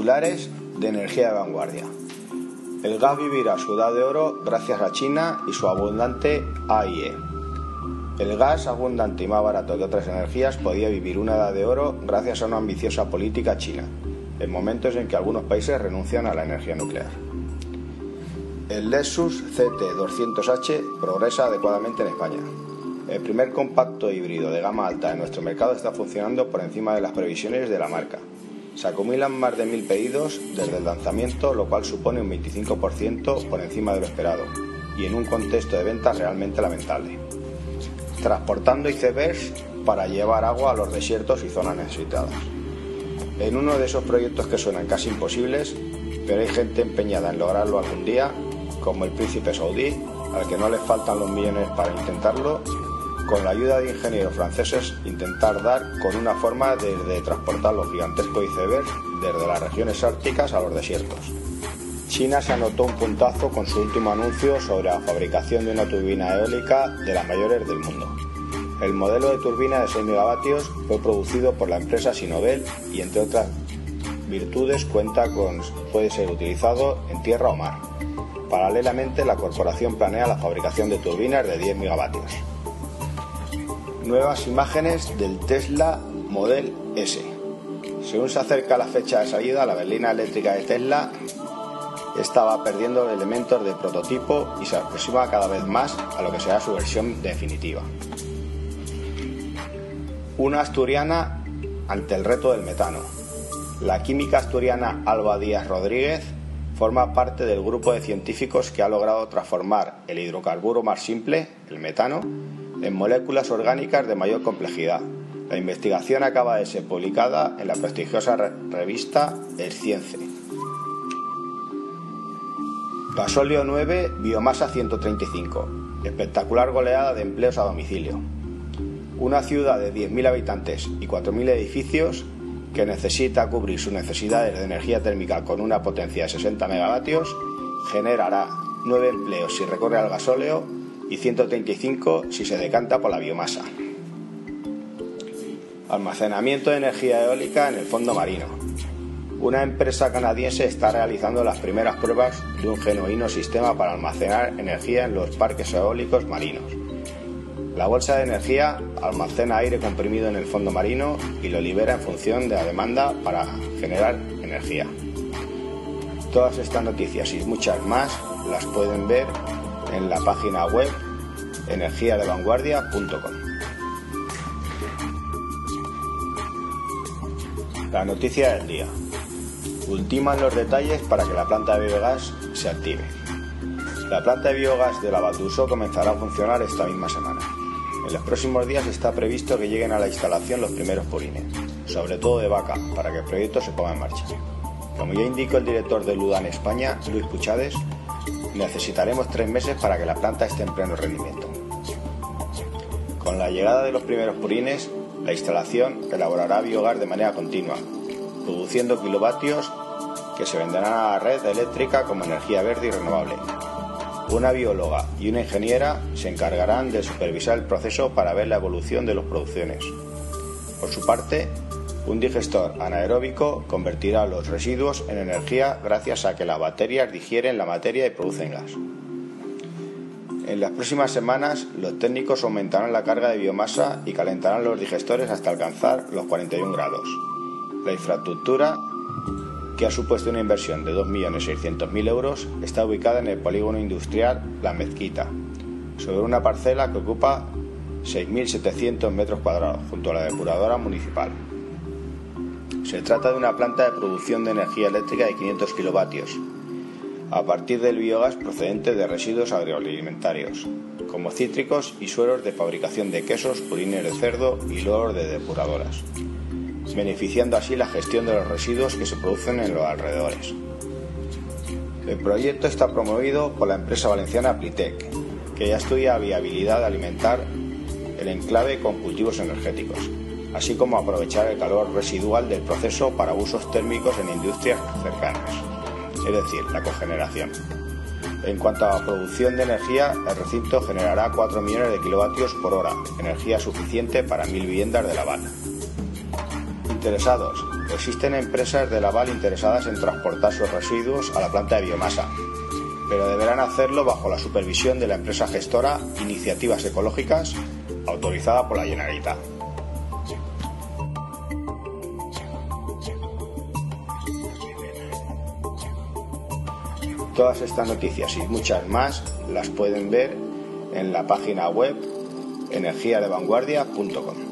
Titulares de energía de vanguardia. El gas vivirá su edad de oro gracias a China y su abundante AIE. El gas abundante y más barato que otras energías podía vivir una edad de oro gracias a una ambiciosa política china, en momentos en que algunos países renuncian a la energía nuclear. El Lexus CT200H progresa adecuadamente en España. El primer compacto híbrido de gama alta en nuestro mercado está funcionando por encima de las previsiones de la marca. Se acumulan más de mil pedidos desde el lanzamiento, lo cual supone un 25% por encima de lo esperado, y en un contexto de ventas realmente lamentable. Transportando icebergs para llevar agua a los desiertos y zonas necesitadas. En uno de esos proyectos que suenan casi imposibles, pero hay gente empeñada en lograrlo algún día, como el príncipe saudí, al que no le faltan los millones para intentarlo, con la ayuda de ingenieros franceses intentar dar con una forma de, transportar los gigantescos icebergs desde las regiones árticas a los desiertos. China se anotó un puntazo con su último anuncio sobre la fabricación de una turbina eólica de las mayores del mundo. El modelo de turbina de 6 megavatios fue producido por la empresa Sinovel y entre otras virtudes cuenta con puede ser utilizado en tierra o mar. Paralelamente, la corporación planea la fabricación de turbinas de 10 megavatios. Nuevas imágenes del Tesla Model S. Según se acerca la fecha de salida, la berlina eléctrica de Tesla estaba perdiendo elementos de prototipo y se aproxima cada vez más a lo que será su versión definitiva. Una asturiana ante el reto del metano. La química asturiana Alba Díaz Rodríguez forma parte del grupo de científicos que ha logrado transformar el hidrocarburo más simple, el metano, en moléculas orgánicas de mayor complejidad. La investigación acaba de ser publicada en la prestigiosa revista El Cience. Gasóleo 9, biomasa 135. Espectacular goleada de empleos a domicilio. Una ciudad de 10.000 habitantes y 4.000 edificios que necesita cubrir sus necesidades de energía térmica con una potencia de 60 megavatios generará 9 empleos si recorre al gasóleo y 135 si se decanta por la biomasa. Almacenamiento de energía eólica en el fondo marino. Una empresa canadiense está realizando las primeras pruebas de un genuino sistema para almacenar energía en los parques eólicos marinos. La bolsa de energía almacena aire comprimido en el fondo marino y lo libera en función de la demanda para generar energía. Todas estas noticias y muchas más las pueden ver en la página web energiadevanguardia.com. La noticia del día. Ultiman los detalles para que la planta de biogás se active. La planta de biogás de la Valduso comenzará a funcionar esta misma semana. En los próximos días está previsto que lleguen a la instalación los primeros purines, sobre todo de vaca, para que el proyecto se ponga en marcha. Como ya indicó el director de Ludan España, Luis Puchades, necesitaremos tres meses para que la planta esté en pleno rendimiento. Con la llegada de los primeros purines, la instalación elaborará biogás de manera continua, produciendo kilovatios que se venderán a la red eléctrica como energía verde y renovable. Una bióloga y una ingeniera se encargarán de supervisar el proceso para ver la evolución de las producciones. Por su parte, un digestor anaeróbico convertirá los residuos en energía gracias a que las bacterias digieren la materia y producen gas. En las próximas semanas, los técnicos aumentarán la carga de biomasa y calentarán los digestores hasta alcanzar los 41 grados. La infraestructura, que ha supuesto una inversión de 2.600.000 euros, está ubicada en el polígono industrial La Mezquita, sobre una parcela que ocupa 6.700 metros cuadrados, junto a la depuradora municipal. Se trata de una planta de producción de energía eléctrica de 500 kilovatios, a partir del biogás procedente de residuos agroalimentarios, como cítricos y sueros de fabricación de quesos, purines de cerdo y loros de depuradoras, beneficiando así la gestión de los residuos que se producen en los alrededores. El proyecto está promovido por la empresa valenciana Plitec, que ya estudia viabilidad de alimentar el enclave con cultivos energéticos, así como aprovechar el calor residual del proceso para usos térmicos en industrias cercanas, es decir, la cogeneración. En cuanto a la producción de energía, el recinto generará 4 millones de kilovatios por hora, energía suficiente para mil viviendas de Laval. Interesados. Existen empresas de Laval interesadas en transportar sus residuos a la planta de biomasa, pero deberán hacerlo bajo la supervisión de la empresa gestora Iniciativas Ecológicas, autorizada por la Generalitat. Todas estas noticias y muchas más las pueden ver en la página web energiadevanguardia.com.